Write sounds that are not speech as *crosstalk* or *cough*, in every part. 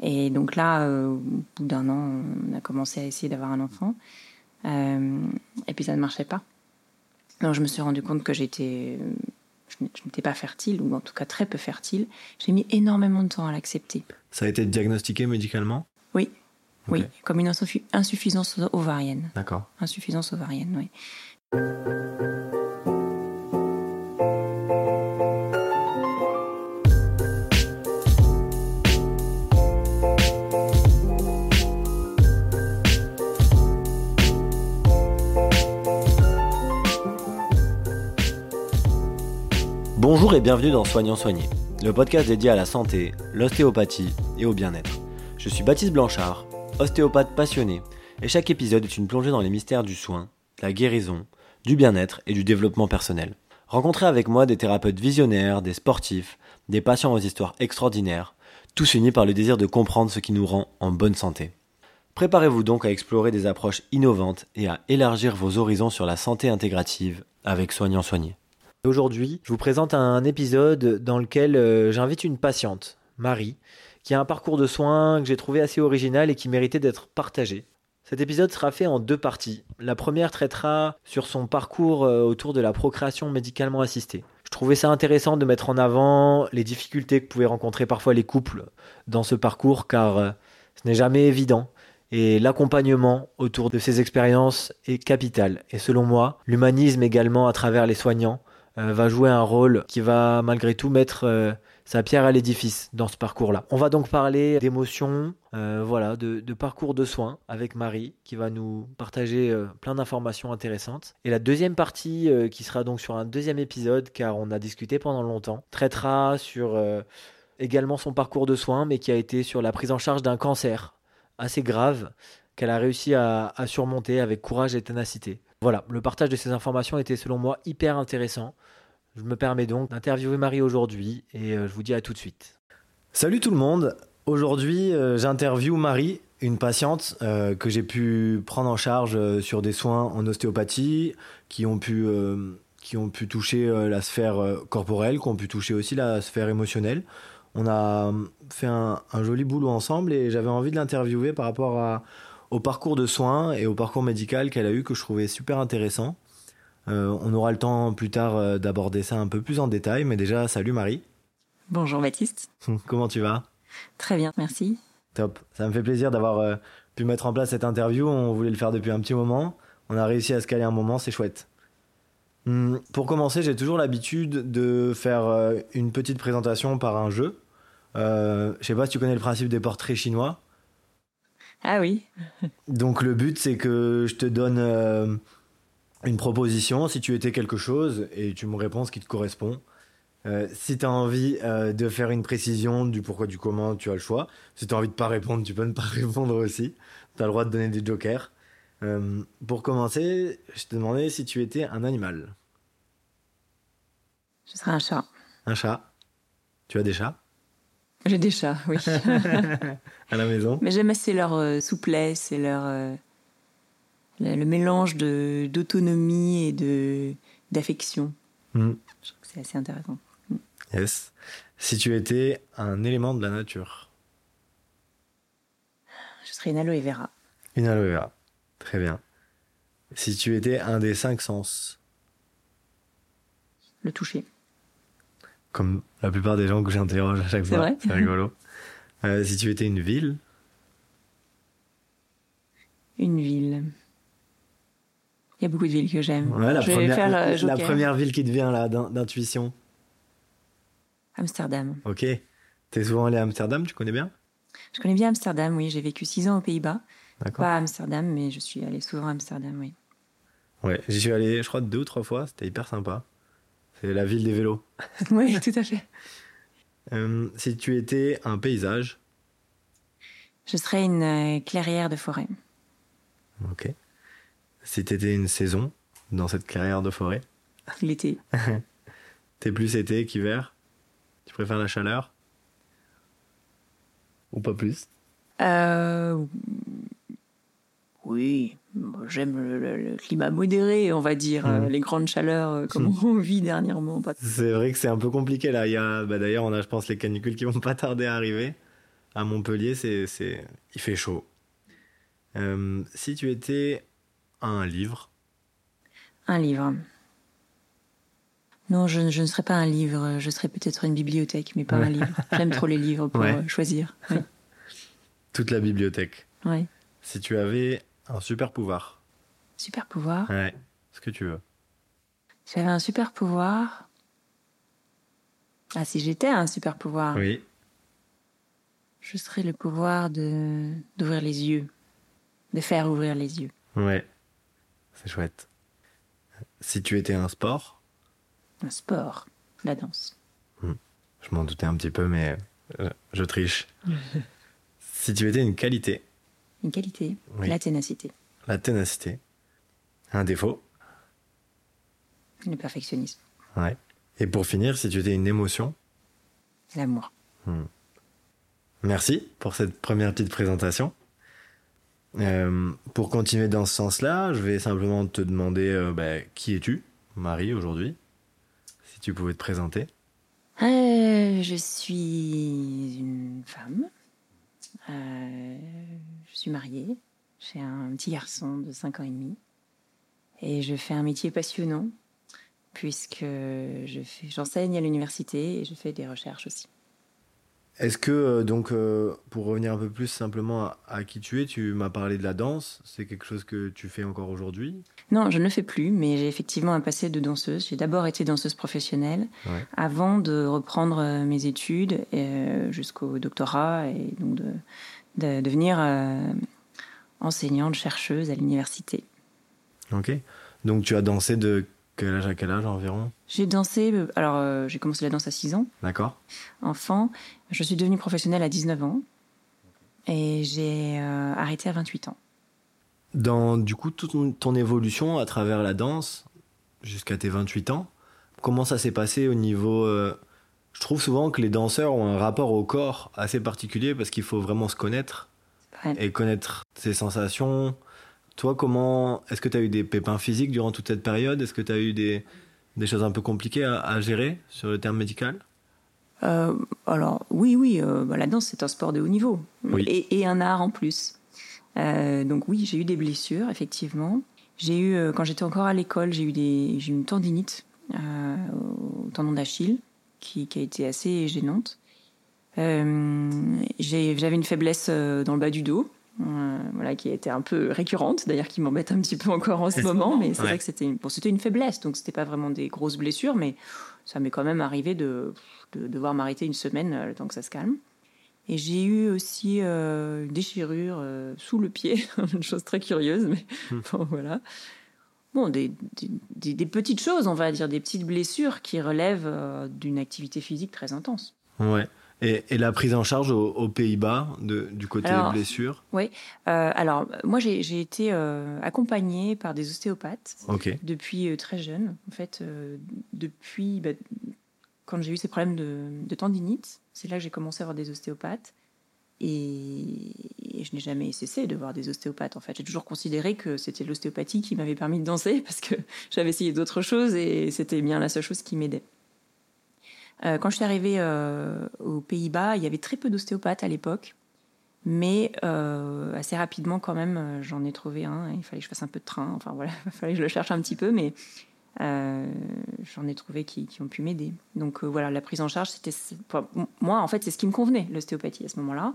Et donc là, euh, au bout d'un an, on a commencé à essayer d'avoir un enfant. Euh, et puis ça ne marchait pas. Donc je me suis rendu compte que j'étais, je n'étais pas fertile, ou en tout cas très peu fertile. J'ai mis énormément de temps à l'accepter. Ça a été diagnostiqué médicalement? Oui, oui, comme une insuffisance ovarienne. D'accord. Insuffisance ovarienne, oui. Bonjour et bienvenue dans Soignant Soigné, le podcast dédié à la santé, l'ostéopathie et au bien-être. Je suis Baptiste Blanchard, ostéopathe passionné, et chaque épisode est une plongée dans les mystères du soin, de la guérison, du bien-être et du développement personnel. Rencontrez avec moi des thérapeutes visionnaires, des sportifs, des patients aux histoires extraordinaires, tous unis par le désir de comprendre ce qui nous rend en bonne santé. Préparez-vous donc à explorer des approches innovantes et à élargir vos horizons sur la santé intégrative avec Soignant Soigné. Aujourd'hui, je vous présente un épisode dans lequel euh, j'invite une patiente, Marie, qui a un parcours de soins que j'ai trouvé assez original et qui méritait d'être partagé. Cet épisode sera fait en deux parties. La première traitera sur son parcours euh, autour de la procréation médicalement assistée. Je trouvais ça intéressant de mettre en avant les difficultés que pouvaient rencontrer parfois les couples dans ce parcours car euh, ce n'est jamais évident et l'accompagnement autour de ces expériences est capital. Et selon moi, l'humanisme également à travers les soignants va jouer un rôle qui va malgré tout mettre euh, sa pierre à l'édifice dans ce parcours-là. On va donc parler d'émotions, euh, voilà, de, parcours de soins avec Marie qui va nous partager plein d'informations intéressantes. Et la deuxième partie, qui sera donc sur un deuxième épisode, car on a discuté pendant longtemps, traitera sur également son parcours de soins, mais qui a été sur la prise en charge d'un cancer assez grave qu'elle a réussi à surmonter avec courage et ténacité. Voilà, le partage de ces informations était selon moi hyper intéressant. Je me permets donc d'interviewer Marie aujourd'hui et euh, je vous dis à tout de suite. Salut tout le monde, aujourd'hui euh, j'interviewe Marie, une patiente euh, que j'ai pu prendre en charge sur des soins en ostéopathie qui ont pu, qui ont pu toucher la sphère corporelle, qui ont pu toucher aussi la sphère émotionnelle. On a fait un, joli boulot ensemble et j'avais envie de l'interviewer par rapport au parcours de soins et au parcours médical qu'elle a eu que je trouvais super intéressant. Euh, on aura le temps plus tard euh, d'aborder ça un peu plus en détail, mais déjà, salut Marie. Bonjour Baptiste. *laughs* Comment tu vas? Très bien, merci. Top. Ça me fait plaisir d'avoir euh, pu mettre en place cette interview. On voulait le faire depuis un petit moment. On a réussi à se caler un moment, c'est chouette. Hum, pour commencer, j'ai toujours l'habitude de faire une petite présentation par un jeu. je sais pas si tu connais le principe des portraits chinois. Ah oui. Donc le but, c'est que je te donne euh, une proposition, si tu étais quelque chose, et tu me réponds ce qui te correspond. Euh, si tu as envie euh, de faire une précision du pourquoi, du comment, tu as le choix. Si tu as envie de pas répondre, tu peux ne pas *laughs* répondre aussi. Tu as le droit de donner des jokers. pour commencer, je te demandais si tu étais un animal. Je serais un chat. Un chat. Tu as des chats? J'ai des chats, oui. *laughs* à la maison? Mais j'aime assez leur euh, souplesse et leur euh, le, mélange de d'autonomie et de d'affection. Mm. Je trouve que c'est assez intéressant. Mm. Yes. Si tu étais un élément de la nature. Je serais une aloe vera. Une aloe vera. Très bien. Si tu étais un des cinq sens. Le toucher comme la plupart des gens que j'interroge à chaque fois. C'est rigolo. Euh, si tu étais une ville Une ville. Il y a beaucoup de villes que j'aime. la, première, euh, la, première ville qui te vient là, d'intuition Amsterdam. Ok. T'es souvent allé à Amsterdam, tu connais bien? Je connais bien Amsterdam, oui. J'ai vécu six ans aux Pays-Bas. Pas à Amsterdam, mais je suis allé souvent à Amsterdam, oui. Ouais, j'y suis allé, je crois, deux ou trois fois. C'était hyper sympa. C'est la ville des vélos. *laughs* oui, tout à fait. Euh, si tu étais un paysage? Je serais une euh, clairière de forêt. Ok. Si tu étais une saison dans cette clairière de forêt *laughs* L'été. *laughs* T'es plus été qu'hiver? Tu préfères la chaleur? Ou pas plus? Euh... Oui, j'aime le, climat modéré, on va dire, mmh. euh, les grandes chaleurs euh, comme mmh. on *laughs* vit dernièrement. C'est vrai que c'est un peu compliqué là. Il y a, bah, d'ailleurs, on a, je pense, les canicules qui vont pas tarder à arriver. À Montpellier, c'est, c'est... il fait chaud. Euh, si tu étais un livre Un livre. Non, je, je, ne serais pas un livre. Je serais peut-être une bibliothèque, mais pas Ouais. un livre. J'aime trop les livres pour Ouais. euh, choisir. *laughs* Toute la bibliothèque. Ouais. Si tu avais un super pouvoir. Super pouvoir. Ouais. Ce que tu veux. Si j'avais un super pouvoir. Ah, si j'étais un super pouvoir, Oui. je serais le pouvoir de d'ouvrir les yeux, de faire ouvrir les yeux. Ouais. C'est chouette. Si tu étais un sport, Un sport, la danse. je m'en doutais un petit peu, mais euh, je triche. *laughs* si tu étais une qualité, Une qualité, Oui. la ténacité, la ténacité. Un défaut? le perfectionnisme, Ouais. Et pour finir, si tu étais une émotion, l'amour. Merci pour cette première petite présentation. Euh, pour continuer dans ce sens-là, je vais simplement te demander euh, bah, qui es-tu, Marie, aujourd'hui Si tu pouvais te présenter. Euh, je suis une femme. Je suis mariée. J'ai un petit garçon de 5 ans et demi. Et je fais un métier passionnant puisque j'enseigne à l'université et je fais des recherches aussi. Est-ce que, euh, donc, euh, pour revenir un peu plus simplement à, à qui tu es, tu m'as parlé de la danse, c'est quelque chose que tu fais encore aujourd'hui? Non, je ne le fais plus, mais j'ai effectivement un passé de danseuse. J'ai d'abord été danseuse professionnelle Ouais. avant de reprendre euh, mes études euh, jusqu'au doctorat et donc de, de devenir euh, enseignante, chercheuse à l'université. Ok. Donc tu as dansé de quel âge à quel âge environ J'ai dansé, euh, alors euh, j'ai commencé la danse à 6 ans, D'accord enfant. Je suis devenue professionnelle à 19 ans et j'ai euh, arrêté à 28 ans. Dans du coup toute ton, ton évolution à travers la danse jusqu'à tes 28 ans, comment ça s'est passé au niveau euh, Je trouve souvent que les danseurs ont un rapport au corps assez particulier parce qu'il faut vraiment se connaître et connaître ses sensations. Toi, comment est-ce que tu as eu des pépins physiques durant toute cette période? Est-ce que tu as eu des, des choses un peu compliquées à, à gérer sur le terme médical? Euh, alors oui, oui, euh, bah, la danse c'est un sport de haut niveau Oui. et, et un art en plus. Euh, donc oui, j'ai eu des blessures effectivement. J'ai eu quand j'étais encore à l'école, j'ai eu des, j'ai eu une tendinite au tendon d'Achille qui, qui a été assez gênante. J'ai- J'avais une faiblesse dans le bas du dos. Euh, voilà, qui a été un peu récurrente, d'ailleurs qui m'embête un petit peu encore en ce moment, mais c'est Ouais. vrai que c'était une, bon, c'était une faiblesse, donc c'était pas vraiment des grosses blessures, mais ça m'est quand même arrivé de, de devoir m'arrêter une semaine euh, le temps que ça se calme. Et j'ai eu aussi euh, une déchirure euh, sous le pied, *laughs* une chose très curieuse, mais bon, voilà. Bon, des, des- des- petites choses, on va dire, des petites blessures qui relèvent d'une activité physique très intense. Ouais. Et, et la prise en charge aux, aux Pays-Bas du côté Alors, blessure? Euh, alors, moi, j'ai été euh, accompagnée par des ostéopathes depuis euh, très jeune. En fait, depuis bah, quand j'ai eu ces problèmes de, de tendinite, c'est là que j'ai commencé à voir des ostéopathes. Et, et je n'ai jamais cessé de voir des ostéopathes. En fait, j'ai toujours considéré que c'était l'ostéopathie qui m'avait permis de danser *laughs* parce que j'avais essayé d'autres choses et c'était bien la seule chose qui m'aidait. Euh, quand je suis arrivée euh, aux Pays-Bas, il y avait très peu d'ostéopathes à l'époque. Mais euh, assez rapidement, quand même, j'en ai trouvé un. Il fallait que je fasse un peu de train. Enfin voilà, *laughs* il fallait que je le cherche un petit peu, mais j'en ai trouvé qui, ont pu m'aider. Donc voilà, la prise en charge, c'était moi en fait, c'est ce qui me convenait, l'ostéopathie à ce moment-là.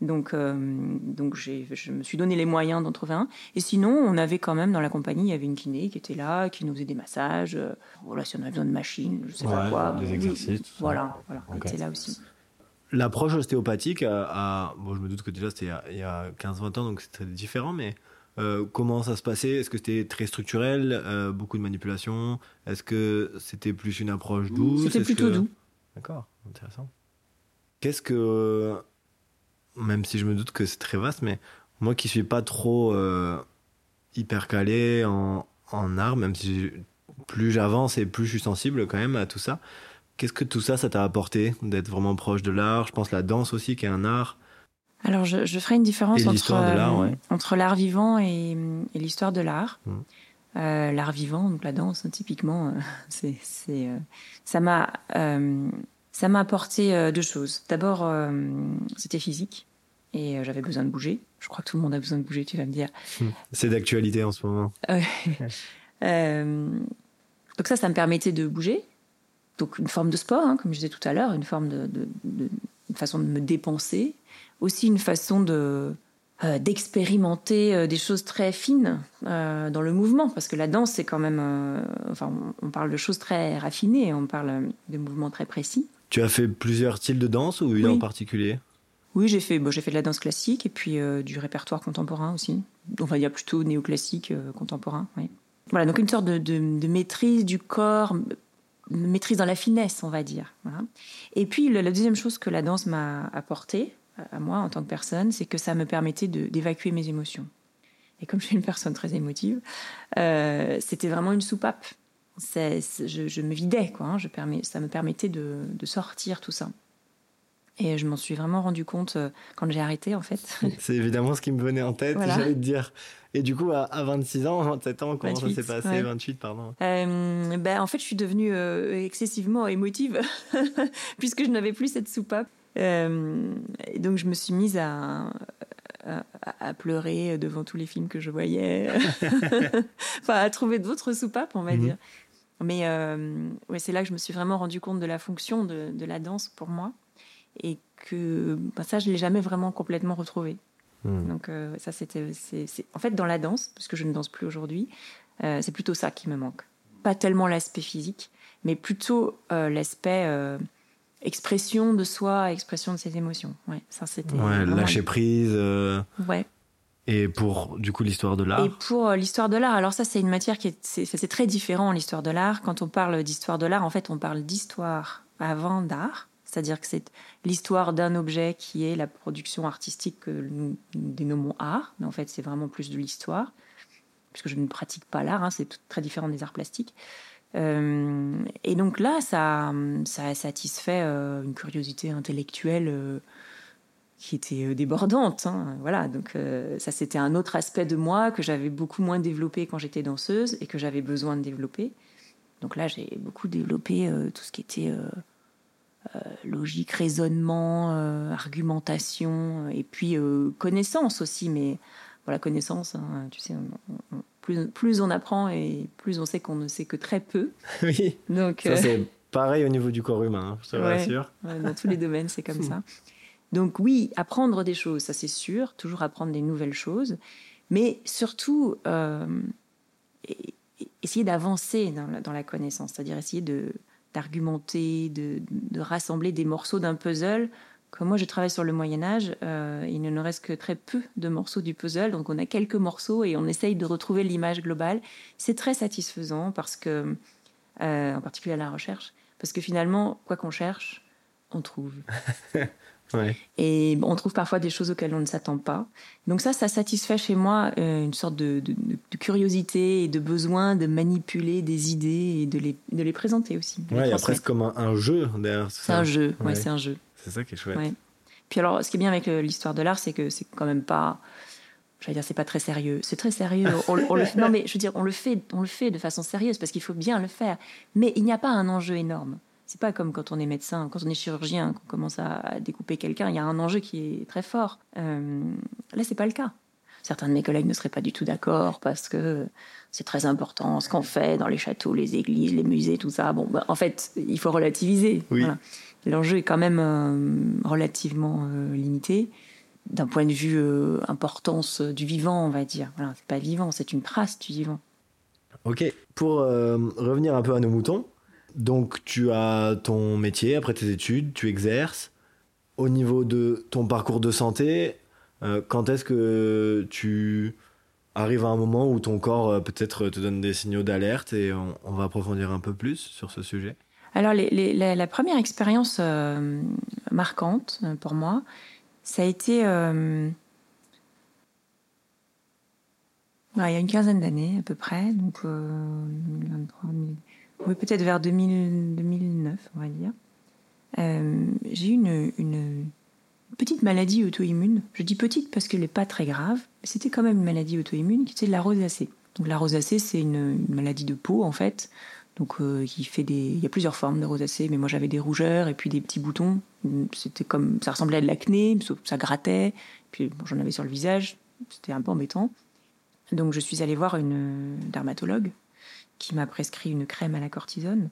Donc euh, donc j'ai, je me suis donné les moyens d'en trouver un. Et sinon, on avait quand même dans la compagnie, il y avait une kiné qui était là, qui nous faisait des massages. euh, voilà, si on avait besoin de machines, je sais pas quoi. des exercices, tout ça. Voilà, voilà, Ok. elle était là aussi. L'approche ostéopathique, a, a- bon, je me doute que déjà c'était il y a- a 15-20 ans, donc c'est très différent, mais euh, comment ça se passait? Est-ce que c'était très structurel, euh, beaucoup de manipulation? Est-ce que c'était plus une approche douce? C'était plutôt que- doux. D'accord, intéressant. Qu'est-ce que, même si je me doute que c'est très vaste, mais moi qui suis pas trop euh, hyper calé en, en art, même si plus j'avance et plus je suis sensible quand même à tout ça, qu'est-ce que tout ça, ça t'a apporté d'être vraiment proche de l'art? Je pense la danse aussi qui est un art. Alors, je, je ferai une différence entre, l'art, euh, ouais. entre l'art vivant et, et l'histoire de l'art. Mhm. Euh, l'art vivant, donc la danse, hein, typiquement, euh, *laughs* c'est, c'est, euh, ça m'a Ça m'a apporté deux choses. D'abord, c'était physique et j'avais besoin de bouger. Je crois que tout le monde a besoin de bouger, tu vas me dire. C'est d'actualité en ce moment. *laughs* donc ça, ça me permettait de bouger. Donc une forme de sport, hein, comme je disais tout à l'heure, une forme de, une façon de me dépenser, aussi une façon de euh, d'expérimenter euh, des choses très fines euh, dans le mouvement, parce que la danse c'est quand même, enfin on, parle de choses très raffinées, on parle de mouvements très précis. Tu as fait plusieurs styles de danse ou une en particulier? Oui, j'ai fait, bon, j'ai fait de la danse classique et puis du répertoire contemporain aussi. On va dire plutôt néoclassique contemporain. Oui. Voilà, donc une sorte de, de maîtrise du corps, maîtrise dans la finesse, on va dire. Et puis la deuxième chose que la danse m'a apporté à moi en tant que personne, c'est que ça me permettait d'évacuer mes émotions. Et comme je suis une personne très émotive, euh, c'était vraiment une soupape. Je, me vidais, quoi. Hein. je permets, ça me permettait de, sortir tout ça. Et je m'en suis vraiment rendu compte euh, quand j'ai arrêté, en fait. *laughs* C'est évidemment ce qui me venait en tête, j'allais te dire. Et du coup, à, 26 ans, 27 ans, comment ça s'est passé? 28, pardon. Euh, ben, en fait, je suis devenue euh, excessivement émotive, *laughs* puisque je n'avais plus cette soupape. Euh, et donc, je me suis mise à, à, pleurer devant tous les films que je voyais. *laughs* enfin, à trouver d'autres soupapes, on va mhm. dire. Mais ouais, c'est là que je me suis vraiment rendu compte de la fonction de, de la danse pour moi. Et que ben, ça, je ne l'ai jamais vraiment complètement retrouvé. Hmm. Donc euh, ça, c'était, c'est, en fait dans la danse, parce que je ne danse plus aujourd'hui, euh, c'est plutôt ça qui me manque. Pas tellement l'aspect physique, mais plutôt euh, l'aspect expression de soi, expression de ses émotions. Ouais, ça c'était. Ouais, lâcher prise. Ouais. Et pour du coup l'histoire de l'art. Et pour l'histoire de l'art, alors ça c'est une matière qui est, c'est, très différent l'histoire de l'art. Quand on parle d'histoire de l'art, en fait on parle d'histoire avant d'art. C'est-à-dire que c'est l'histoire d'un objet qui est la production artistique que nous, dénommons art, mais en fait c'est vraiment plus de l'histoire, puisque je ne pratique pas l'art, hein, c'est très différent des arts plastiques. Euh, et donc là, ça, ça satisfait euh, une curiosité intellectuelle euh, qui était débordante. Hein, voilà, donc ça c'était un autre aspect de moi que j'avais beaucoup moins développé quand j'étais danseuse et que j'avais besoin de développer. Donc là, j'ai beaucoup développé tout ce qui était euh, logique, raisonnement, euh, argumentation, et puis euh, connaissance aussi. Mais voilà, connaissance, hein, tu sais, plus, plus, on apprend et plus on sait qu'on ne sait que très peu. *laughs* Oui. Donc, ça, c'est pareil au niveau du corps humain, hein, je te rassure. dans tous les domaines, c'est comme *laughs* ça. Donc oui, apprendre des choses, ça c'est sûr, toujours apprendre des nouvelles choses, mais surtout essayer d'avancer dans, la connaissance, c'est-à-dire essayer d'argumenter, de, rassembler des morceaux d'un puzzle. Comme moi, je travaille sur le Moyen Âge, euh, il ne nous reste que très peu de morceaux du puzzle, donc on a quelques morceaux et on essaye de retrouver l'image globale. C'est très satisfaisant parce que, euh, en particulier à la recherche, parce que finalement, quoi qu'on cherche, on trouve. *laughs* Et on trouve parfois des choses auxquelles on ne s'attend pas. Donc ça, ça satisfait chez moi euh, une sorte de, curiosité et de besoin de manipuler des idées et de les, de les présenter aussi. Ouais, il y a presque comme un, jeu derrière C'est un jeu, ouais, c'est un jeu. C'est ça qui est chouette. Puis alors, ce qui est bien avec l'histoire de l'art, c'est que c'est quand même pas j'allais dire c'est pas très sérieux c'est très sérieux *laughs* on, le, non mais je veux dire on le fait on le fait de façon sérieuse parce qu'il faut bien le faire mais il n'y a pas un enjeu énorme c'est pas comme quand on est médecin, quand on est chirurgien, qu'on commence à découper quelqu'un, il y a un enjeu qui est très fort. Euh, là, c'est pas le cas. Certains de mes collègues ne seraient pas du tout d'accord parce que c'est très important ce qu'on fait dans les châteaux, les églises, les musées, tout ça. Bon, bah, en fait, il faut relativiser. L'enjeu est quand même euh, relativement euh, limité d'un point de vue euh, importance du vivant, on va dire. Voilà, c'est pas vivant, c'est une trace du vivant. Ok. Pour revenir un peu à nos moutons, donc tu as ton métier après tes études, tu exerces. Au niveau de ton parcours de santé, euh, quand est-ce que tu arrives à un moment où ton corps euh, peut-être te donne des signaux d'alerte et on, va approfondir un peu plus sur ce sujet? Alors la, première expérience euh, marquante pour moi, ça a été il y a une quinzaine d'années à peu près, donc 2023, oui, peut-être vers 2009, on va dire. Euh, j'ai eu une, petite maladie auto-immune. Je dis petite parce qu'elle n'est pas très grave. C'était quand même une maladie auto-immune qui était de la rosacée. Donc la rosacée, c'est une, maladie de peau, en fait, Donc, euh, il fait des, il y a plusieurs formes de rosacée, mais moi j'avais des rougeurs et puis des petits boutons. C'était comme, ça ressemblait à de l'acné, ça grattait. Puis j'en avais sur le visage, c'était un peu embêtant. Donc, je suis allée voir une dermatologue qui m'a prescrit une crème à la cortisone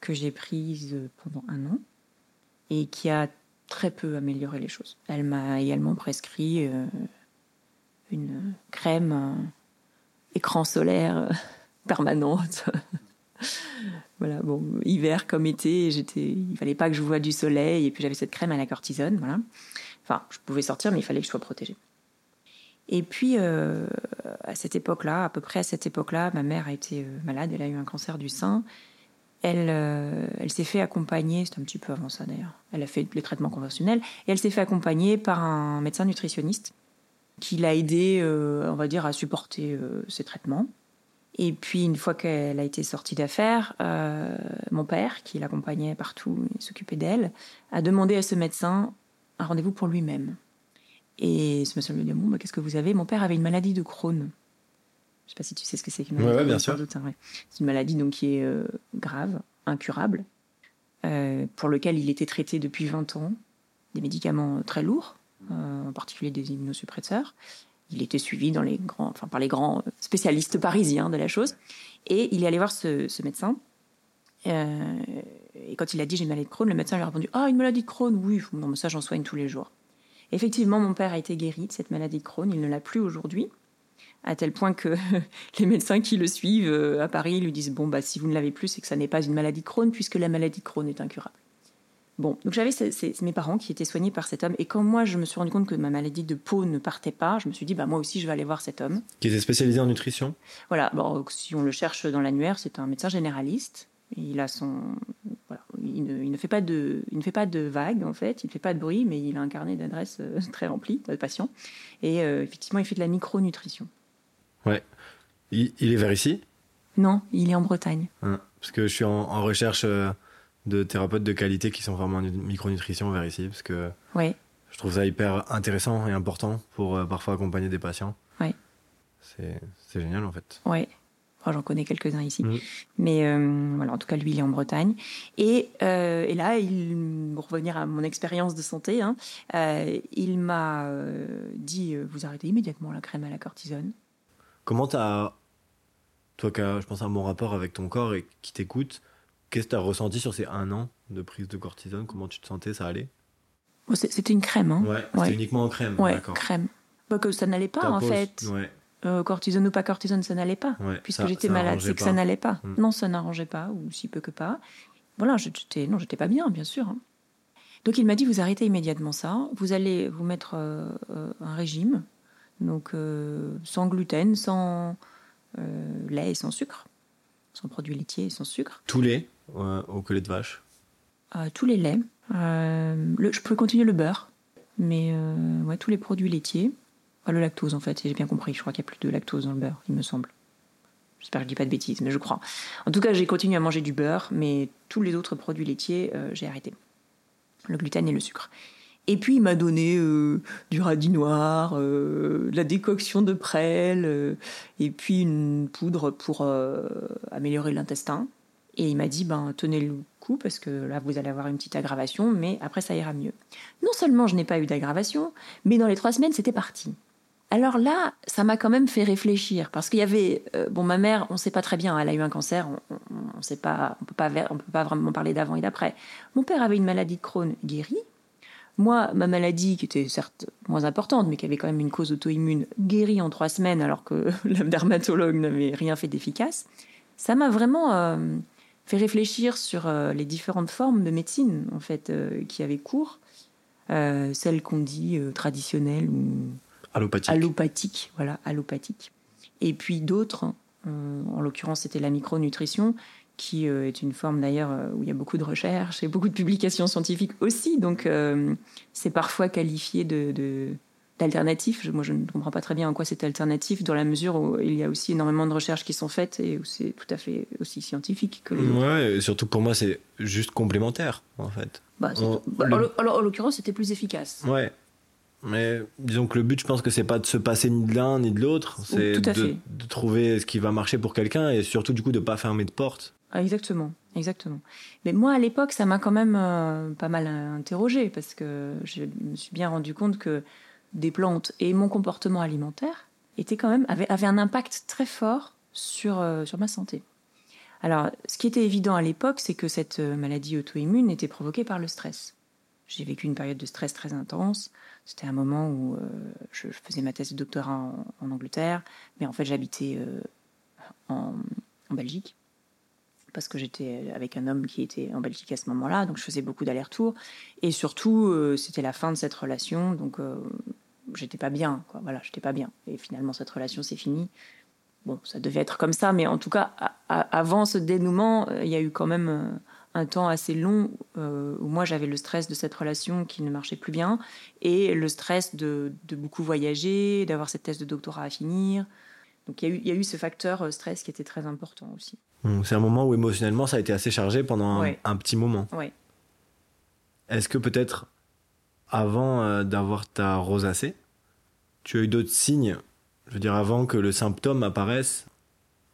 que j'ai prise pendant un an et qui a très peu amélioré les choses. Elle m'a également prescrit euh, une crème euh, écran solaire euh, *laughs* permanente. *laughs* voilà, bon, hiver comme été, j'étais, il fallait pas que je voie du soleil et puis j'avais cette crème à la cortisone, voilà. Enfin, je pouvais sortir, mais il fallait que je sois protégée. Et puis, à cette époque-là, à peu près à cette époque-là, ma mère a été malade, elle a eu un cancer du sein elle, euh, elle s'est fait accompagner, c'est un petit peu avant ça d'ailleurs, elle a fait les traitements conventionnels, et elle s'est fait accompagner par un médecin nutritionniste qui l'a aidé, euh, on va dire, à supporter euh, ces traitements. Et puis, une fois qu'elle a été sortie d'affaires, mon père, qui l'accompagnait partout et s'occupait d'elle, a demandé à ce médecin un rendez-vous pour lui-même. Et ce monsieur a dit Bon, bah, qu'est-ce que vous avez? Mon père avait une maladie de Crohn. Je sais pas si tu sais ce que c'est qu'une maladie. Ouais, bien sûr. Hein, c'est une maladie donc qui est euh, grave, incurable, euh, pour lequel il était traité depuis 20 ans, des médicaments très lourds, euh, en particulier des immunosuppresseurs. Il était suivi dans les grands, enfin, par les grands spécialistes parisiens de la chose. Et il est allé voir ce, médecin. et quand il a dit j'ai une maladie de Crohn, le médecin lui a répondu Ah, une maladie de Crohn, oui, non, mais ça j'en soigne tous les jours. Effectivement, mon père a été guéri de cette maladie de Crohn, il ne l'a plus aujourd'hui à tel point que *laughs* les médecins qui le suivent euh, à Paris lui disent bon bah si vous ne l'avez plus c'est que ça n'est pas une maladie de Crohn puisque la maladie de Crohn est incurable. Bon, donc j'avais mes parents qui étaient soignés par cet homme et quand moi je me suis rendu compte que ma maladie de peau ne partait pas, je me suis dit bah moi aussi je vais aller voir cet homme. Qui était spécialisé en nutrition. Voilà, bon si on le cherche dans l'annuaire c'est un médecin généraliste. Il a son voilà, il ne, fait pas de il ne fait pas de vagues en fait, il ne fait pas de bruit mais il a un carnet d'adresses euh, très rempli de patients et euh, effectivement il fait de la micronutrition. Ouais. Il, est vers ici? Non, il est en Bretagne. Ah, parce que je suis en, recherche euh, de thérapeutes de qualité qui sont vraiment en micronutrition vers ici. Parce que ouais. je trouve ça hyper intéressant et important pour parfois accompagner des patients. Ouais. C'est génial en fait. Ouais. J'en connais quelques-uns ici. Mm. Mais euh, voilà, en tout cas, lui, il est en Bretagne. Et, et là, il, pour revenir à mon expérience de santé, hein, il m'a dit Vous arrêtez immédiatement la crème à la cortisone. Comment t'as, toi qui as, je pense, un bon rapport avec ton corps et qui t'écoute, qu'est-ce que tu as ressenti sur ces un an de prise de cortisone? Comment tu te sentais? Ça allait? C'était une crème. Hein ouais, c'était uniquement en crème. Ouais, crème. Bah, que ça n'allait pas, en fait. Ouais. Euh, cortisone ou pas cortisone, ça n'allait pas. puisque j'étais malade, c'est que ça n'allait pas. Hmm. Non, ça n'arrangeait pas, ou si peu que pas. Voilà, j'étais, non, j'étais pas bien, bien sûr. Hein. Donc il m'a dit, vous arrêtez immédiatement ça, vous allez vous mettre euh, euh, un régime, donc euh, sans gluten, sans lait et sans sucre, sans produits laitiers et sans sucre. Tous les au collet de vache? Tous les laits. je peux continuer le beurre, mais ouais, tous les produits laitiers. Le lactose en fait, j'ai bien compris, je crois qu'il n'y a plus de lactose dans le beurre, il me semble. J'espère que je dis pas de bêtises, mais je crois. En tout cas, j'ai continué à manger du beurre, mais tous les autres produits laitiers, j'ai arrêté. Le gluten et le sucre. Et puis il m'a donné euh, du radis noir, euh, de la décoction de prêle, euh, et puis une poudre pour améliorer l'intestin. Et il m'a dit, ben tenez le coup parce que là vous allez avoir une petite aggravation, mais après ça ira mieux. Non seulement je n'ai pas eu d'aggravation, mais dans les trois semaines c'était parti. Alors là, ça m'a quand même fait réfléchir parce qu'il y avait bon ma mère, on ne sait pas très bien, elle a eu un cancer, on, on, sait pas, on peut pas, peut pas vraiment parler d'avant et d'après. Mon père avait une maladie de Crohn guérie, moi, ma maladie, qui était certes moins importante, mais qui avait quand même une cause auto-immune, guérie en trois semaines alors que *laughs* le dermatologue n'avait rien fait d'efficace, ça m'a vraiment euh, fait réfléchir sur euh, les différentes formes de médecine en fait euh, qui avaient cours, celles qu'on dit traditionnelles ou allopathiques. allopathiques, voilà, allopathiques. Et puis d'autres, hein, en l'occurrence c'était la micronutrition, qui euh, est une forme d'ailleurs euh, où il y a beaucoup de recherches et beaucoup de publications scientifiques aussi. Donc euh, c'est parfois qualifié de, d'alternatif. Moi, je ne comprends pas très bien en quoi c'est alternatif, dans la mesure où il y a aussi énormément de recherches qui sont faites et où c'est tout à fait aussi scientifique que les Ouais, et surtout pour moi, c'est juste complémentaire, en fait. Bah, bah alors, en l'occurrence, c'était plus efficace. Ouais. Mais disons que le but, je pense que c'est pas de se passer ni de l'un ni de l'autre, c'est de, de, trouver ce qui va marcher pour quelqu'un et surtout du coup de pas fermer de porte Ah, exactement, exactement. Mais moi, à l'époque, ça m'a quand même euh, pas mal interrogée parce que je me suis bien rendu compte que des plantes et mon comportement alimentaire étaient quand même avaient, un impact très fort sur euh, sur ma santé. Alors, ce qui était évident à l'époque, c'est que cette euh, maladie auto-immune était provoquée par le stress. J'ai vécu une période de stress très intense. C'était un moment où je, faisais ma thèse de doctorat en, Angleterre, mais en fait j'habitais en Belgique parce que j'étais avec un homme qui était en Belgique à ce moment-là, donc je faisais beaucoup d'allers-retours. Et surtout, euh, c'était la fin de cette relation, donc euh, j'étais pas bien. Voilà, j'étais pas bien. Et finalement, cette relation s'est finie. Bon, ça devait être comme ça, mais en tout cas, avant ce dénouement, euh, il y a eu quand même un temps assez long où moi j'avais le stress de cette relation qui ne marchait plus bien et le stress de, de beaucoup voyager, d'avoir cette thèse de doctorat à finir. Donc il y, a eu, il y a eu ce facteur stress qui était très important aussi. C'est un moment où émotionnellement ça a été assez chargé pendant un, petit moment. Est-ce que peut-être avant euh, d'avoir ta rosacée, tu as eu d'autres signes? Je veux dire, avant que le symptôme apparaisse,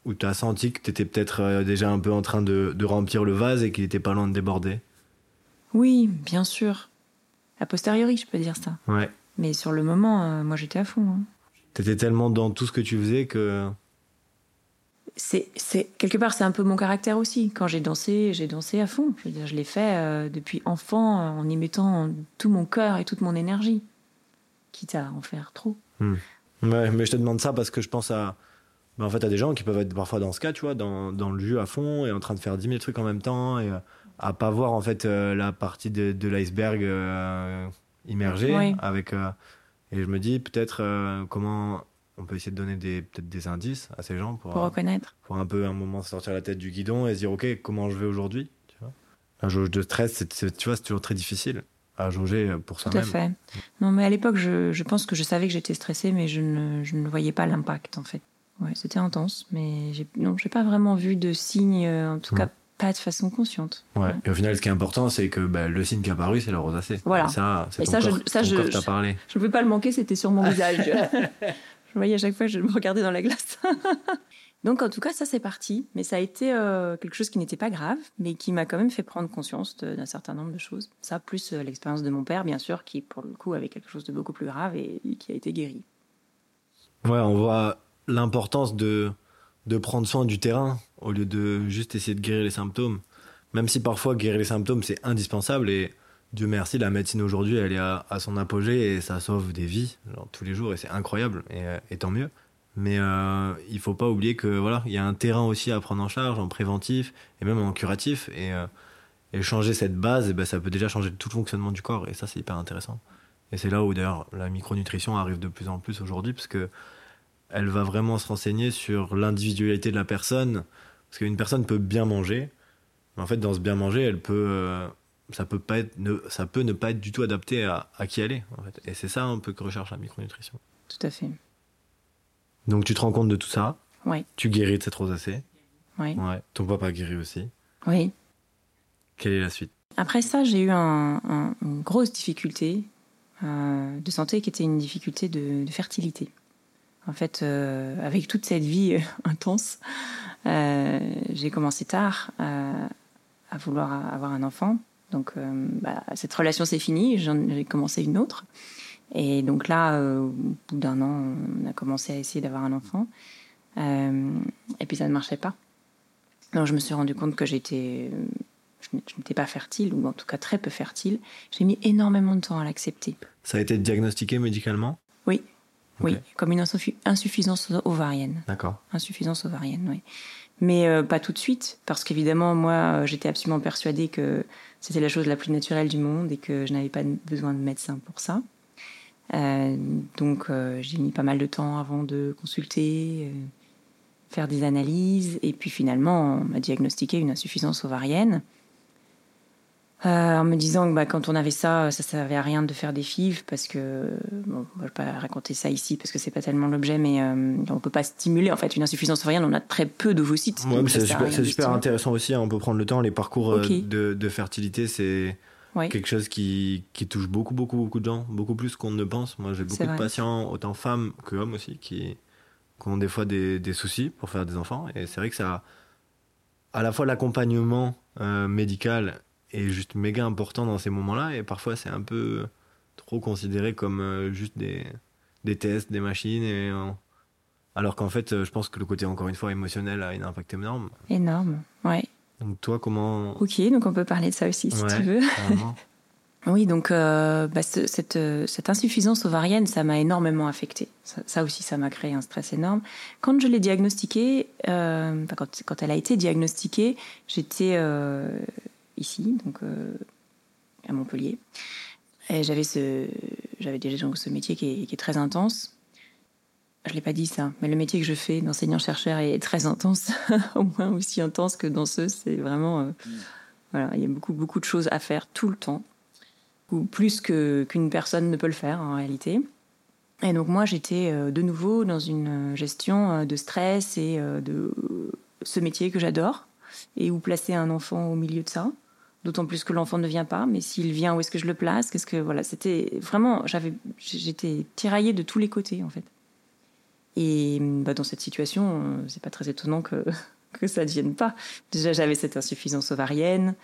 où tu as senti que tu étais peut-être euh, déjà un peu en train de, remplir le vase et qu'il était pas loin de déborder? Oui, bien sûr. A posteriori, je peux dire ça. Ouais. Mais sur le moment, euh, moi j'étais à fond. Hein. Tu étais tellement dans tout ce que tu faisais que c'est, quelque part c'est un peu mon caractère aussi. Quand j'ai dansé, j'ai dansé à fond. Je veux dire, je l'ai fait euh, depuis enfant euh, en y mettant tout mon cœur et toute mon énergie, quitte à en faire trop. Hmm. Ouais, mais je te demande ça parce que je pense à, ben, en fait, à des gens qui peuvent être parfois dans ce cas, tu vois, dans, dans le jus à fond et en train de faire 10 000 trucs en même temps et euh, à pas voir en fait la partie de, de l'iceberg immergée avec. et je me dis peut-être comment on peut essayer de donner des, peut-être des indices à ces gens pour, reconnaître. Pour un peu un moment sortir la tête du guidon et se dire, OK, comment je vais aujourd'hui Un jauge de stress, c'est, tu vois, c'est toujours très difficile à jauger pour soi-même. Tout à fait. Non, mais à l'époque, je, pense que je savais que j'étais stressée, mais je ne, je ne voyais pas l'impact, en fait. Ouais, c'était intense, mais non, j'ai pas vraiment vu de signes, euh, en tout cas pas de façon consciente. Ouais. Et au final, ce qui est important, c'est que bah, le signe qui est apparu, c'est le rosacée. Voilà. Et ça, c'est et ça, je, ça, je, je, parlé. Je ne pouvais pas le manquer, c'était sur mon *laughs* visage. Vous voyez, à chaque fois, je me regardais dans la glace. *laughs* Donc, en tout cas, ça, c'est parti. Mais ça a été euh, quelque chose qui n'était pas grave, mais qui m'a quand même fait prendre conscience d'un certain nombre de choses. Ça, plus euh, l'expérience de mon père, bien sûr, qui, pour le coup, avait quelque chose de beaucoup plus grave et, qui a été guéri. Ouais, on voit l'importance de, de prendre soin du terrain au lieu de juste essayer de guérir les symptômes. Même si parfois guérir les symptômes, c'est indispensable et Dieu merci, la médecine aujourd'hui, elle est à, son apogée et ça sauve des vies tous les jours et c'est incroyable euh, et, tant mieux. Mais euh, il faut pas oublier que voilà, il y a un terrain aussi à prendre en charge en préventif et même en curatif et, euh, changer cette base, et ben, ça peut déjà changer tout le fonctionnement du corps et ça c'est hyper intéressant. Et c'est là où d'ailleurs la micronutrition arrive de plus en plus aujourd'hui parce que elle va vraiment se renseigner sur l'individualité de la personne parce qu'une personne peut bien manger, mais en fait dans ce bien manger, elle peut euh, ça peut pas être, ne, ça peut ne pas être du tout adapté à, à qui elle est. En fait. Et c'est ça un peu que recherche la micronutrition. Tout à fait. Donc tu te rends compte de tout ça? Oui. Tu guéris de cette rosacée. Oui. Ouais. Ton papa guérit aussi? Oui. Quelle est la suite? Après ça, j'ai eu un, une grosse difficulté euh, de santé qui était une difficulté de, de fertilité. En fait, euh, avec toute cette vie euh, intense, euh, j'ai commencé tard à vouloir avoir un enfant. Donc, bah, cette relation s'est finie, j'ai commencé une autre. Et donc là, au bout d'un an, on a commencé à essayer d'avoir un enfant. Et puis ça ne marchait pas. Donc je me suis rendu compte que j'étais, je n'étais pas fertile, ou en tout cas très peu fertile. J'ai mis énormément de temps à l'accepter. Ça a été diagnostiqué médicalement? Oui. Comme une insuffisance ovarienne. D'accord. Insuffisance ovarienne, oui mais euh, pas tout de suite, parce qu'évidemment, moi, euh, j'étais absolument persuadée que c'était la chose la plus naturelle du monde et que je n'avais pas besoin de médecin pour ça. Euh, donc, euh, j'ai mis pas mal de temps avant de consulter, faire des analyses, et puis finalement, on m'a diagnostiqué une insuffisance ovarienne. Euh, en me disant que bah, quand on avait ça, ça servait à rien de faire des fives parce que bon, je vais pas raconter ça ici parce que c'est pas tellement l'objet, mais euh, on peut pas stimuler en fait une insuffisance ovarienne. On a très peu d'ovocytes. Ouais, c'est super, super intéressant aussi. Hein, on peut prendre le temps. Les parcours euh, de, de, fertilité, c'est quelque chose qui, qui, touche beaucoup, beaucoup, beaucoup de gens, beaucoup plus qu'on ne pense. Moi, j'ai beaucoup de patients, autant femmes que hommes aussi, qui, qui ont des fois des, des soucis pour faire des enfants. Et c'est vrai que ça à la fois l'accompagnement euh, médical est juste méga important dans ces moments-là et parfois c'est un peu trop considéré comme euh, juste des, des tests, des machines et euh, alors qu'en fait je pense que le côté encore une fois émotionnel a un impact énorme. Énorme, ouais. Donc toi comment Ok, donc on peut parler de ça aussi si Ouais, tu veux. *laughs* Oui, donc euh, bah, ce- cette, euh, cette insuffisance ovarienne, ça m'a énormément affectée. Ça, ça aussi, ça m'a créé un stress énorme. Quand je l'ai diagnostiquée, euh, quand, quand elle a été diagnostiquée, j'étais euh, ici, donc euh, à Montpellier. Et j'avais ce, j'avais déjà donc ce métier qui est, qui est très intense. Je l'ai pas dit ça, mais le métier que je fais d'enseignant-chercheur est très intense, *laughs* au moins aussi intense que danseuse. C'est vraiment, euh, voilà, il y a beaucoup beaucoup de choses à faire tout le temps ou plus que qu'une personne ne peut le faire en réalité. Et donc moi j'étais euh, de nouveau dans une gestion euh, de stress et de ce métier que j'adore et où placer un enfant au milieu de ça. D'autant plus que l'enfant ne vient pas, mais s'il vient, où est-ce que je le place? Qu'est-ce que voilà, c'était vraiment, j'avais, j'étais tiraillée de tous les côtés en fait. Et bah, dans cette situation, c'est pas très étonnant que *laughs* que ça ne vienne pas. Déjà, j'avais cette insuffisance ovarienne.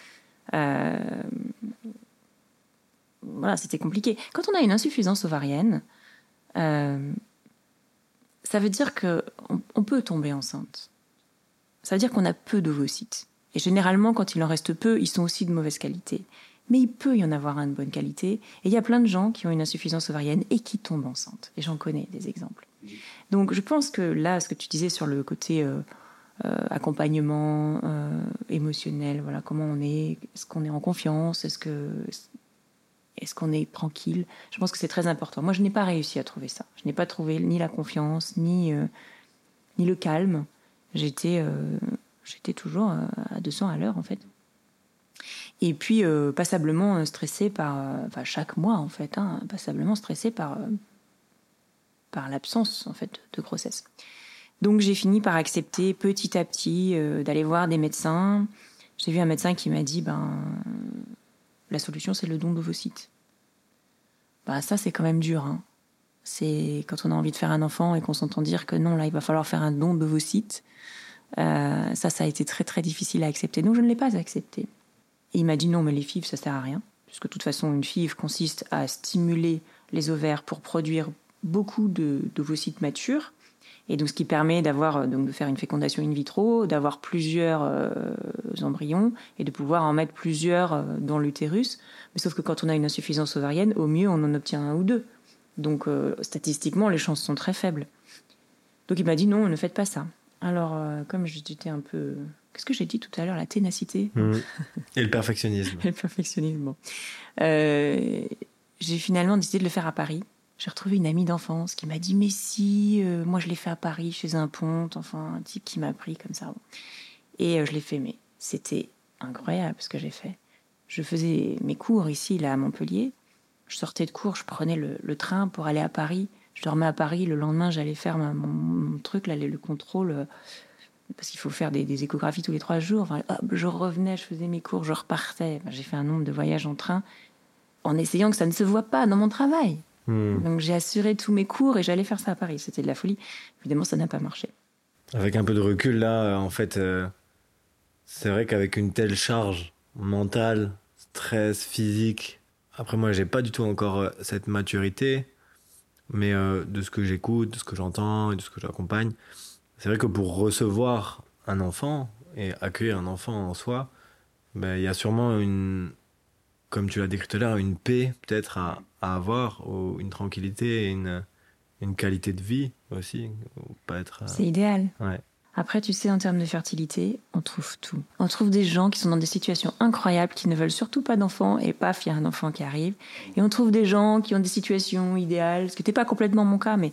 Euh, voilà, c'était compliqué. Quand on a une insuffisance ovarienne, euh, ça veut dire que on, on peut tomber enceinte. Ça veut dire qu'on a peu d'ovocytes. Et généralement, quand il en reste peu, ils sont aussi de mauvaise qualité. Mais il peut y en avoir un de bonne qualité. Et il y a plein de gens qui ont une insuffisance ovarienne et qui tombent enceintes. Et j'en connais des exemples. Donc je pense que là, ce que tu disais sur le côté euh, euh, accompagnement euh, émotionnel, voilà, comment on est, est-ce qu'on est en confiance, est-ce que est-ce qu'on est tranquille Je pense que c'est très important. Moi, je n'ai pas réussi à trouver ça. Je n'ai pas trouvé ni la confiance, ni, ni le calme. J'étais, j'étais toujours euh, à 200 à l'heure, en fait. Et puis, euh, passablement euh, stressée par. Enfin, chaque mois, en fait, hein, passablement stressée par, par l'absence, en fait, de grossesse. Donc, j'ai fini par accepter petit à petit d'aller voir des médecins. J'ai vu un médecin qui m'a dit ben, la solution, c'est le don d'ovocytes. Bah, ça, c'est quand même dur. Hein. C'est quand on a envie de faire un enfant et qu'on s'entend dire que non, là, il va falloir faire un don d'ovocytes. Euh, ça, ça a été très, très difficile à accepter. Donc, je ne l'ai pas accepté. Et il m'a dit non, mais les FIV, ça sert à rien. Puisque de toute façon, une FIV consiste à stimuler les ovaires pour produire beaucoup de- d'ovocytes matures. Et donc, ce qui permet d'avoir, euh, donc, de faire une fécondation in vitro, d'avoir plusieurs euh, embryons et de pouvoir en mettre plusieurs dans l'utérus. Mais sauf que quand on a une insuffisance ovarienne, au mieux, on en obtient un ou deux. Donc, statistiquement, les chances sont très faibles. Donc, il m'a dit non, ne faites pas ça. Alors, euh, comme j'étais un peu. Qu'est-ce que j'ai dit tout à l'heure La ténacité Mm. Et le perfectionnisme. *laughs* le perfectionnisme. bon. Euh, j'ai finalement décidé de le faire à Paris. J'ai retrouvé une amie d'enfance qui m'a dit Mais si, euh, moi je l'ai fait à Paris, chez un ponte, enfin, un type qui m'a pris comme ça. bon. Et je l'ai fait, mais c'était incroyable ce que j'ai fait. Je faisais mes cours ici, là, à Montpellier. Je sortais de cours, je prenais le, le train pour aller à Paris. Je dormais à Paris. Le lendemain, j'allais faire ma- mon, mon truc, là, le, le contrôle. euh, parce qu'il faut faire des, des échographies tous les trois jours. Enfin, hop, je revenais, je faisais mes cours, je repartais. Enfin, j'ai fait un nombre de voyages en train en essayant que ça ne se voit pas dans mon travail. Mm. Donc j'ai assuré tous mes cours et j'allais faire ça à Paris. C'était de la folie. Évidemment, ça n'a pas marché. Avec un peu de recul, là, euh, en fait, euh, c'est vrai qu'avec une telle charge mentale, stress, physique, après moi, j'ai pas du tout encore cette maturité, mais euh, de ce que j'écoute, de ce que j'entends et de ce que j'accompagne, c'est vrai que pour recevoir un enfant et accueillir un enfant en soi, ben, il y a sûrement une, comme tu l'as décrit tout à l'heure, une paix peut-être à, à avoir, ou une tranquillité et une, une qualité de vie aussi, ou pas être... euh, C'est idéal. Ouais. Après, tu sais, en termes de fertilité, on trouve tout. On trouve des gens qui sont dans des situations incroyables, qui ne veulent surtout pas d'enfants, et paf, il y a un enfant qui arrive. Et on trouve des gens qui ont des situations idéales, ce qui n'était pas complètement mon cas, mais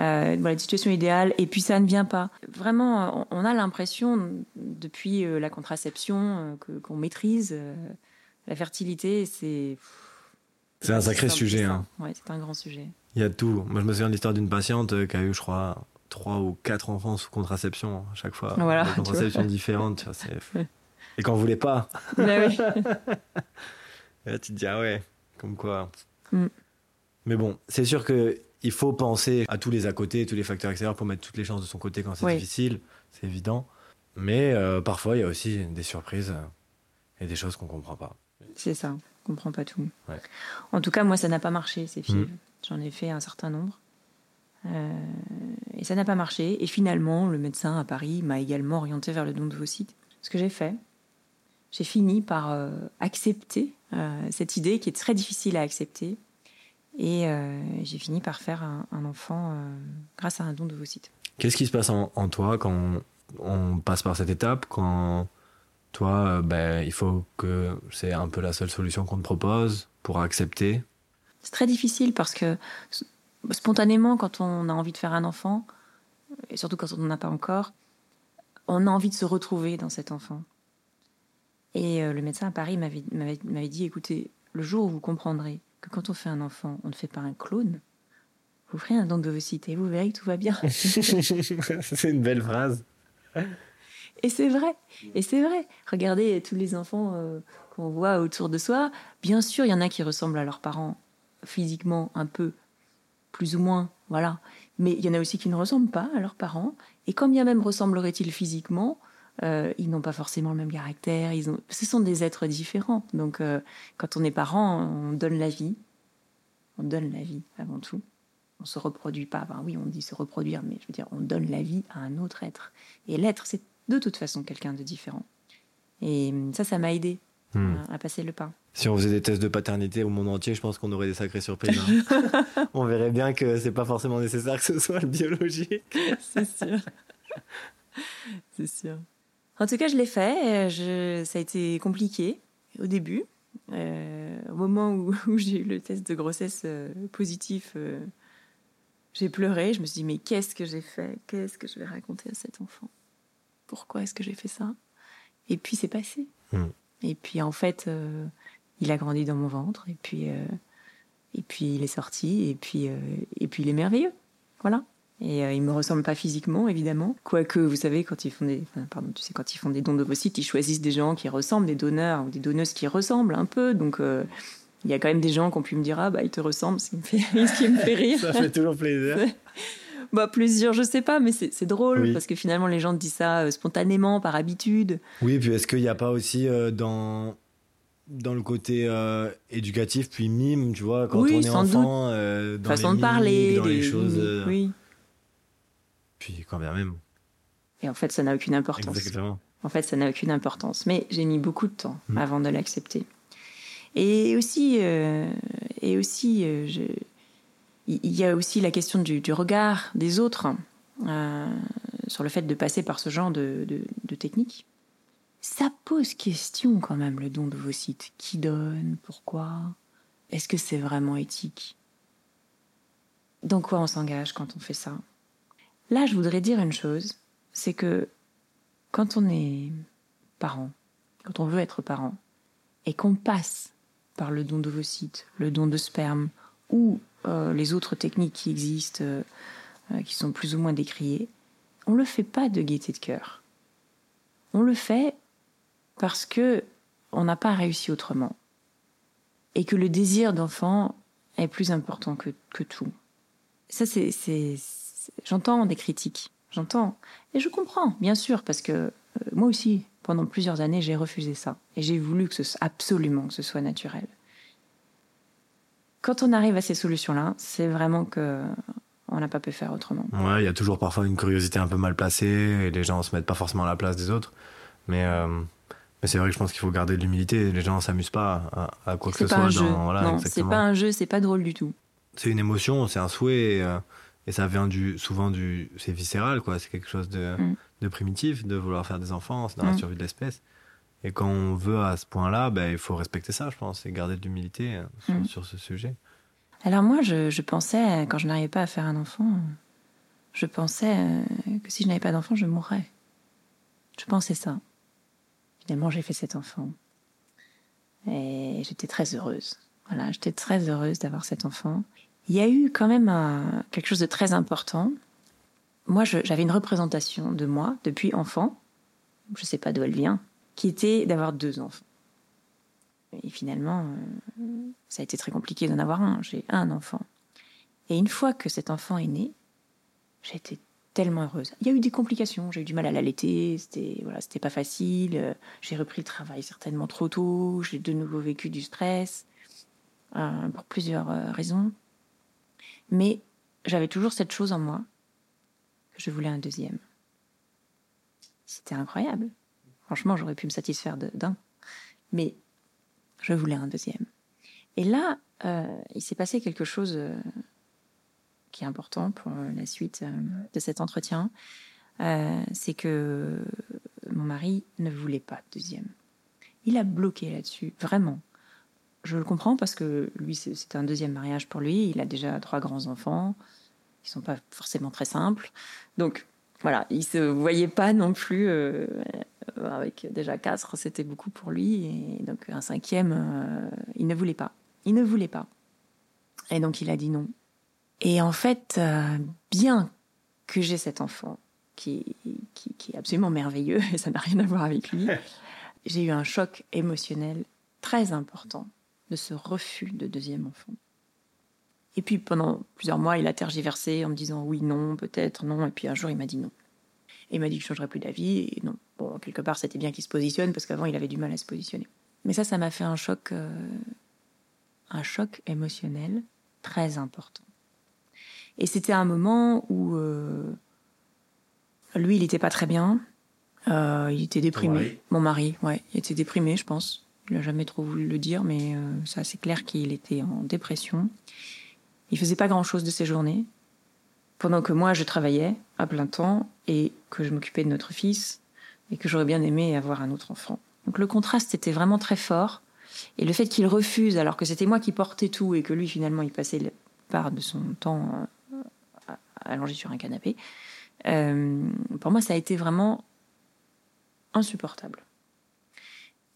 euh, voilà, des situations idéales, et puis ça ne vient pas. Vraiment, on a l'impression, depuis euh, la contraception euh, que- qu'on maîtrise, euh, la fertilité, c'est... C'est un sacré sujet, hein. Ouais, c'est un grand sujet. Il y a tout. Moi, je me souviens de l'histoire d'une patiente qui a eu, je crois, trois ou quatre enfants sous contraception à chaque fois. Voilà, Des contraceptions différentes. vois, *laughs* Et qu'on voulait pas. *laughs* Et là, tu te dis, ah ouais, comme quoi. Mm. Mais bon, c'est sûr que il faut penser à tous les à côté, tous les facteurs extérieurs pour mettre toutes les chances de son côté quand c'est Oui. difficile. C'est évident. Mais euh, parfois, il y a aussi des surprises euh, et des choses qu'on comprend pas. C'est ça, on comprend pas tout. Ouais. En tout cas, moi, ça n'a pas marché, ces filles. Mm. J'en ai fait un certain nombre. Euh, et ça n'a pas marché. Et finalement, le médecin à Paris m'a également orienté vers le don d'ovocytes. Ce que j'ai fait, j'ai fini par euh, accepter euh, cette idée qui est très difficile à accepter. Et j'ai fini par faire un, un enfant grâce à un don d'ovocytes. Qu'est-ce qui se passe en, en toi quand on, on passe par cette étape Quand toi, ben, il faut que c'est un peu la seule solution qu'on te propose pour accepter? C'est très difficile parce que spontanément, quand on a envie de faire un enfant, et surtout quand on n'en a pas encore, on a envie de se retrouver dans cet enfant. Et euh, le médecin à Paris m'avait dit, écoutez, le jour où vous comprendrez que quand on fait un enfant, on ne fait pas un clone, vous ferez un don d'ovocytes et vous verrez que tout va bien. *laughs* C'est une belle phrase. Et c'est vrai, et c'est vrai. Regardez tous les enfants euh, qu'on voit autour de soi. Bien sûr, il y en a qui ressemblent à leurs parents physiquement un peu, plus ou moins, voilà. Mais il y en a aussi qui ne ressemblent pas à leurs parents. Et quand bien même ressembleraient-ils physiquement, euh, ils n'ont pas forcément le même caractère. Ils. Ce sont des êtres différents. Donc, euh, quand on est parent, on donne la vie. On donne la vie avant tout. On se reproduit pas. Enfin, oui, on dit se reproduire, mais je veux dire, on donne la vie à un autre être. Et l'être, c'est de toute façon quelqu'un de différent. Et hum, ça, ça m'a aidé Hmm. à, passer le pas. Si on faisait des tests de paternité au monde entier, je pense qu'on aurait des sacrées surprises. hein. *laughs* on verrait bien que c'est pas forcément nécessaire que ce soit le biologique. *laughs* C'est sûr. c'est sûr. En tout cas, je l'ai fait. Je... Ça a été compliqué au début. Euh, au moment où, *laughs* où j'ai eu le test de grossesse euh, positif, euh, j'ai pleuré. Je me suis dit, mais qu'est-ce que j'ai fait? Qu'est-ce que je vais raconter à cet enfant? Pourquoi est-ce que j'ai fait ça? Et puis c'est passé. Hmm. Et puis en fait, euh, il a grandi dans mon ventre. Et puis, euh, et puis il est sorti. Et puis, euh, et puis il est merveilleux. Voilà. Et il me ressemble pas physiquement, évidemment. Quoique, vous savez, quand ils font des, enfin, pardon, tu sais, quand ils font des dons d'ovocytes, ils choisissent des gens qui ressemblent, des donneurs ou des donneuses qui ressemblent un peu. Donc, il y a quand même des gens qui ont pu me dire, ah bah, il te ressemble, ce qui me fait, *laughs* ce qui me fait rire. Ça fait toujours plaisir. *laughs* Bah, plusieurs, je sais pas, mais c'est drôle Oui. parce que finalement, les gens disent ça euh, spontanément, par habitude. Oui, puis est-ce qu'il n'y a pas aussi euh, dans dans le côté euh, éducatif puis mime, tu vois, quand Oui, on est enfant, dans Façon les de parler, dans les choses, Oui. puis quand bien même. Et en fait, ça n'a aucune importance. Exactement. En fait, ça n'a aucune importance. Mais j'ai mis beaucoup de temps Mm. avant de l'accepter. Et aussi, et aussi, je- il y a aussi la question du, regard des autres euh, sur le fait de passer par ce genre de technique. Ça pose question quand même le don de vos sites. Qui donne? Pourquoi? Est-ce que c'est vraiment éthique? Dans quoi on s'engage quand on fait ça? Là, je voudrais dire une chose, c'est que quand on est parent, quand on veut être parent, et qu'on passe par le don d'ovocytes, le don de sperme, ou euh, les autres techniques qui existent, euh, euh, qui sont plus ou moins décriées, on le fait pas de gaieté de cœur. On le fait parce que on n'a pas réussi autrement, et que le désir d'enfant est plus important que, que tout. Ça, c'est, j'entends des critiques, j'entends, et je comprends, bien sûr, parce que moi aussi, pendant plusieurs années, j'ai refusé ça. Et j'ai voulu que ce absolument que ce soit naturel. Quand on arrive à ces solutions-là, c'est vraiment que on n'a pas pu faire autrement. Ouais, il y a toujours parfois une curiosité un peu mal placée et les gens se mettent pas forcément à la place des autres. Mais, euh, mais c'est vrai que je pense qu'il faut garder de l'humilité. Les gens s'amusent pas à, à quoi que ce soit. dans- voilà, non, c'est pas un jeu, c'est pas drôle du tout. C'est une émotion, c'est un souhait et, euh, et ça vient du, souvent du. C'est viscéral, quoi. C'est quelque chose de, Mm. de primitif de vouloir faire des enfants, c'est dans la Mm. survie de l'espèce. Et quand on veut à ce point-là, ben, il faut respecter ça, je pense, et garder de l'humilité sur, Mm. sur ce sujet. Alors moi, je, je pensais, quand je n'arrivais pas à faire un enfant, je pensais euh, que si je n'avais pas d'enfant, je mourrais. Je pensais ça. Finalement, j'ai fait cet enfant. Et j'étais très heureuse. Voilà, j'étais très heureuse d'avoir cet enfant. Il y a eu quand même un- quelque chose de très important. Moi, j'avais une représentation de moi depuis enfant, je ne sais pas d'où elle vient, qui était d'avoir deux enfants. Et finalement, euh, ça a été très compliqué d'en avoir un. J'ai un enfant. Et une fois que cet enfant est né, j'ai été tellement heureuse. Il y a eu des complications, j'ai eu du mal à l'allaiter, c'était voilà, c'était pas facile. J'ai repris le travail certainement trop tôt, j'ai de nouveau vécu du stress euh, pour plusieurs euh, raisons. Mais j'avais toujours cette chose en moi que je voulais un deuxième. C'était incroyable. Franchement, j'aurais pu me satisfaire d'un, mais je voulais un deuxième. Et là, euh, il s'est passé quelque chose euh, qui est important pour la suite euh, de cet entretien. C'est que mon mari ne voulait pas de deuxième. Il a bloqué là-dessus, vraiment. Je le comprends parce que lui, c'est- c'était un deuxième mariage pour lui. Il a déjà trois grands-enfants qui sont pas forcément très simples. Donc, voilà, il se voyait pas non plus avec déjà quatre, c'était beaucoup pour lui. Et donc, un cinquième, euh, il ne voulait pas. Il ne voulait pas. Et donc, il a dit non. Et en fait, euh, bien que j'ai cet enfant qui, qui, qui est absolument merveilleux, *laughs* et ça n'a rien à voir avec lui, *laughs* j'ai eu un choc émotionnel très important de ce refus de deuxième enfant. Et puis pendant plusieurs mois, il a tergiversé en me disant oui, non, peut-être, non. Et puis un jour, il m'a dit non. Et il m'a dit que je ne changerais plus d'avis. Et non, bon, quelque part, c'était bien qu'il se positionne parce qu'avant, il avait du mal à se positionner. Mais ça, ça m'a fait un choc, euh, un choc émotionnel très important. Et c'était un moment où euh, lui, il n'était pas très bien. Euh, il était déprimé. mari Mon mari, ouais, il était déprimé, je pense. Il n'a jamais trop voulu le dire, mais euh, ça, c'est clair qu'il était en dépression. Il faisait pas grand-chose de ses journées, pendant que moi, je travaillais à plein temps et que je m'occupais de notre fils et que j'aurais bien aimé avoir un autre enfant. Donc le contraste était vraiment très fort. Et le fait qu'il refuse, alors que c'était moi qui portais tout et que lui, finalement, il passait la part de son temps euh, allongé sur un canapé, euh, pour moi, ça a été vraiment insupportable.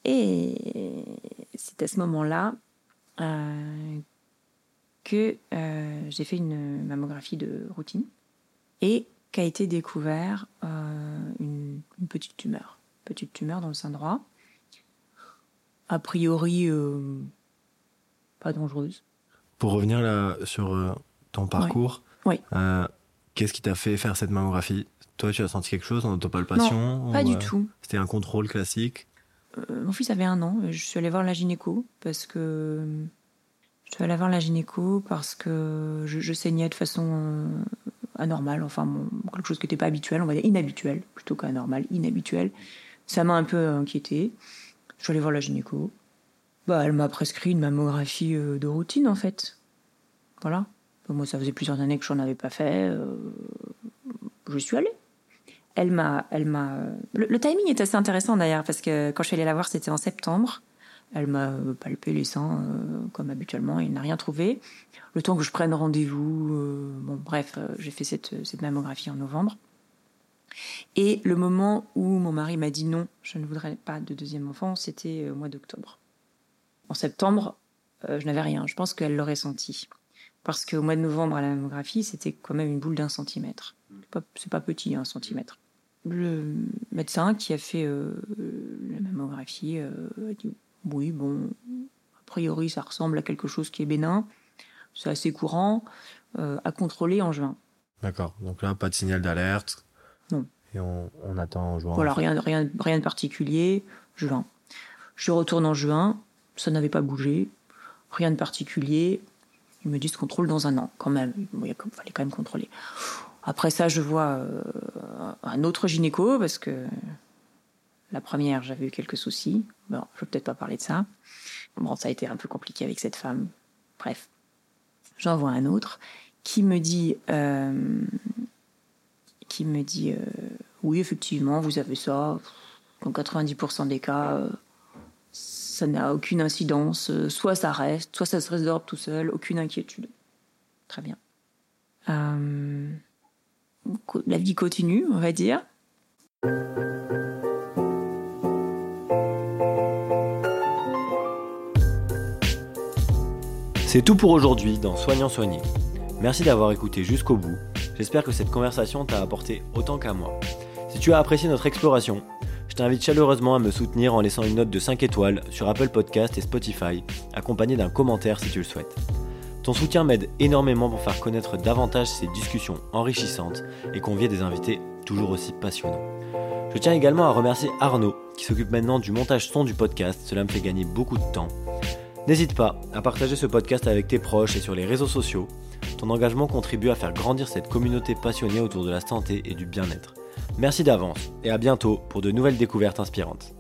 Et c'est à ce moment-là euh, que euh, j'ai fait une mammographie de routine et qu'a été découvert euh, une, une petite tumeur, petite tumeur dans le sein droit. A priori, euh, pas dangereuse. Pour revenir là sur ton parcours, Oui. qu'est-ce qui t'a fait faire cette mammographie? Toi, tu as senti quelque chose en autopalpation Pas ou, du tout. C'était un contrôle classique? Mon fils avait un an. Je suis allée voir la gynéco parce que je suis allée voir la gynéco parce que je, saignais de façon euh, anormale, enfin quelque chose qui n'était pas habituel, on va dire inhabituel plutôt qu'anormal, inhabituel. Ça m'a un peu inquiétée. Je suis allée voir la gynéco. Bah, elle m'a prescrit une mammographie euh, de routine en fait. Voilà. Bah, moi, ça faisait plusieurs années que je n'en avais pas fait. euh, je suis allée elle m'a, elle m'a. Le, le timing est assez intéressant d'ailleurs parce que quand je suis allée la voir, c'était en septembre. Elle m'a euh, palpé les seins euh, comme habituellement. Il n'a rien trouvé. Le temps que je prenne rendez-vous, euh, bon bref, j'ai fait cette, mammographie en novembre. Et le moment où mon mari m'a dit non, je ne voudrais pas de deuxième enfant, c'était au mois d'octobre. En septembre, je n'avais rien. Je pense qu'elle l'aurait senti. Parce qu'au mois de novembre, à la mammographie, c'était quand même une boule d'un centimètre. C'est pas, pas petit, un centimètre. Le médecin qui a fait la mammographie a dit oui, bon, a priori, ça ressemble à quelque chose qui est bénin. C'est assez courant euh, à contrôler en juin. D'accord. Donc là, pas de signal d'alerte. Non. Et on, on attend en juin. Voilà, rien, rien, rien de particulier. Juin. Je retourne en juin, ça n'avait pas bougé, rien de particulier. Ils me disent contrôle dans un an, quand même. Bon, il fallait quand même contrôler. Après ça, je vois euh, un autre gynéco parce que la première, j'avais eu quelques soucis. Bon, je vais peut-être pas parler de ça. Bon, ça a été un peu compliqué avec cette femme. Bref, j'en vois un autre qui me dit, euh, qui me dit, euh, oui, effectivement, vous avez ça. Dans 90% des cas, euh, ça n'a aucune incidence. Soit ça reste, soit ça se résorbe tout seul. Aucune inquiétude. Très bien. La vie continue, on va dire. C'est tout pour aujourd'hui dans Soignant Soigné. Merci d'avoir écouté jusqu'au bout. J'espère que cette conversation t'a apporté autant qu'à moi. Si tu as apprécié notre exploration, je t'invite chaleureusement à me soutenir en laissant une note de 5 étoiles sur Apple Podcast et Spotify, accompagnée d'un commentaire si tu le souhaites. Ton soutien m'aide énormément pour faire connaître davantage ces discussions enrichissantes et convier des invités toujours aussi passionnants. Je tiens également à remercier Arnaud qui s'occupe maintenant du montage son du podcast, cela me fait gagner beaucoup de temps. N'hésite pas à partager ce podcast avec tes proches et sur les réseaux sociaux. Ton engagement contribue à faire grandir cette communauté passionnée autour de la santé et du bien-être. Merci d'avance et à bientôt pour de nouvelles découvertes inspirantes.